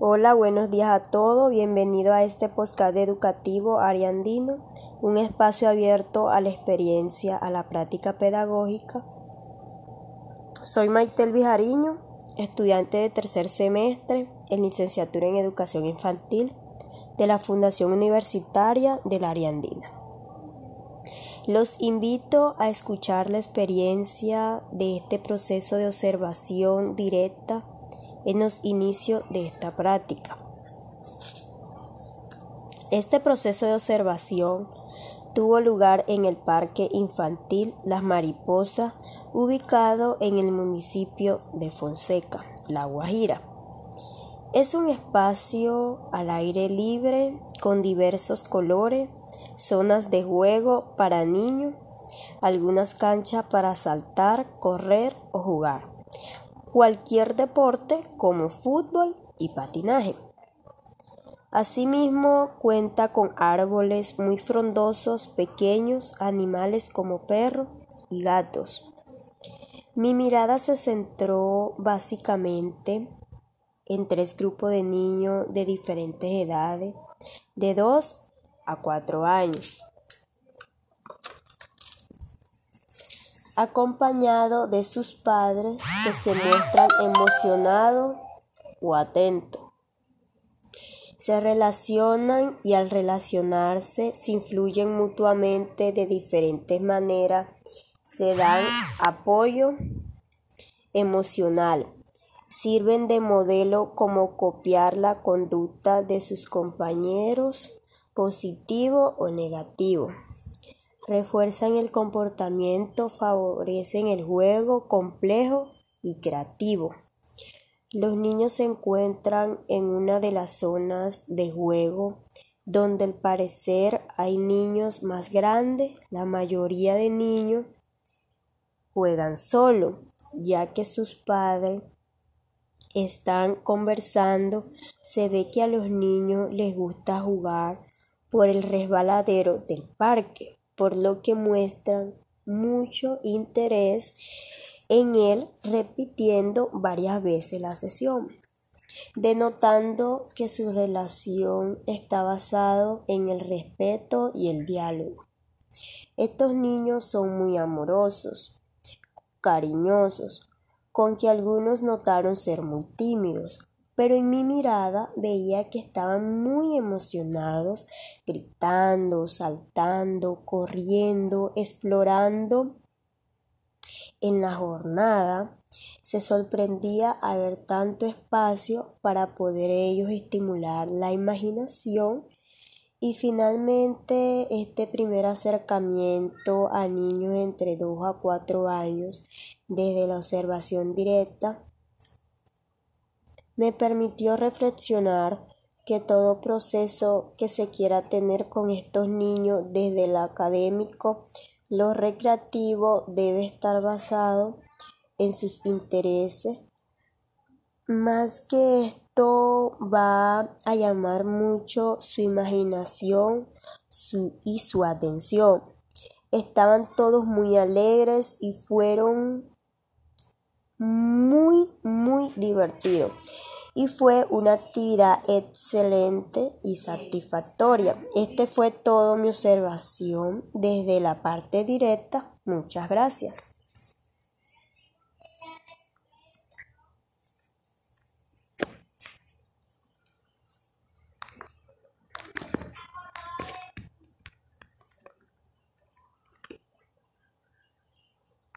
Hola, buenos días a todos. Bienvenido a este podcast educativo Ariandino, un espacio abierto a la experiencia, a la práctica pedagógica. Soy Maitel Vijariño, estudiante de tercer semestre en licenciatura en educación infantil de la Fundación Universitaria de la Ariandina. Los invito a escuchar la experiencia de este proceso de observación directa en los inicios de esta práctica. Este proceso de observación tuvo lugar en el Parque Infantil Las Mariposas, ubicado en el municipio de Fonseca, La Guajira. Es un espacio al aire libre con diversos colores, zonas de juego para niños, algunas canchas para saltar, correr o jugar cualquier deporte como fútbol y patinaje. Asimismo, cuenta con árboles muy frondosos, pequeños, animales como perros y gatos. Mi mirada se centró básicamente en tres grupos de niños de diferentes edades, de 2 a 4 años. Acompañado de sus padres que se muestran emocionados o atentos. Se relacionan y al relacionarse se influyen mutuamente de diferentes maneras, se dan apoyo emocional, sirven de modelo como copiar la conducta de sus compañeros, positivo o negativo refuerzan el comportamiento, favorecen el juego complejo y creativo. Los niños se encuentran en una de las zonas de juego donde al parecer hay niños más grandes, la mayoría de niños juegan solo, ya que sus padres están conversando, se ve que a los niños les gusta jugar por el resbaladero del parque por lo que muestran mucho interés en él repitiendo varias veces la sesión, denotando que su relación está basado en el respeto y el diálogo. Estos niños son muy amorosos, cariñosos, con que algunos notaron ser muy tímidos, pero en mi mirada veía que estaban muy emocionados, gritando, saltando, corriendo, explorando. En la jornada se sorprendía a ver tanto espacio para poder ellos estimular la imaginación y finalmente este primer acercamiento a niños entre 2 a 4 años desde la observación directa me permitió reflexionar que todo proceso que se quiera tener con estos niños desde el académico, lo recreativo debe estar basado en sus intereses. Más que esto va a llamar mucho su imaginación y su atención. Estaban todos muy alegres y fueron muy, muy divertido. Y fue una actividad excelente y satisfactoria. Este fue todo mi observación desde la parte directa. Muchas gracias.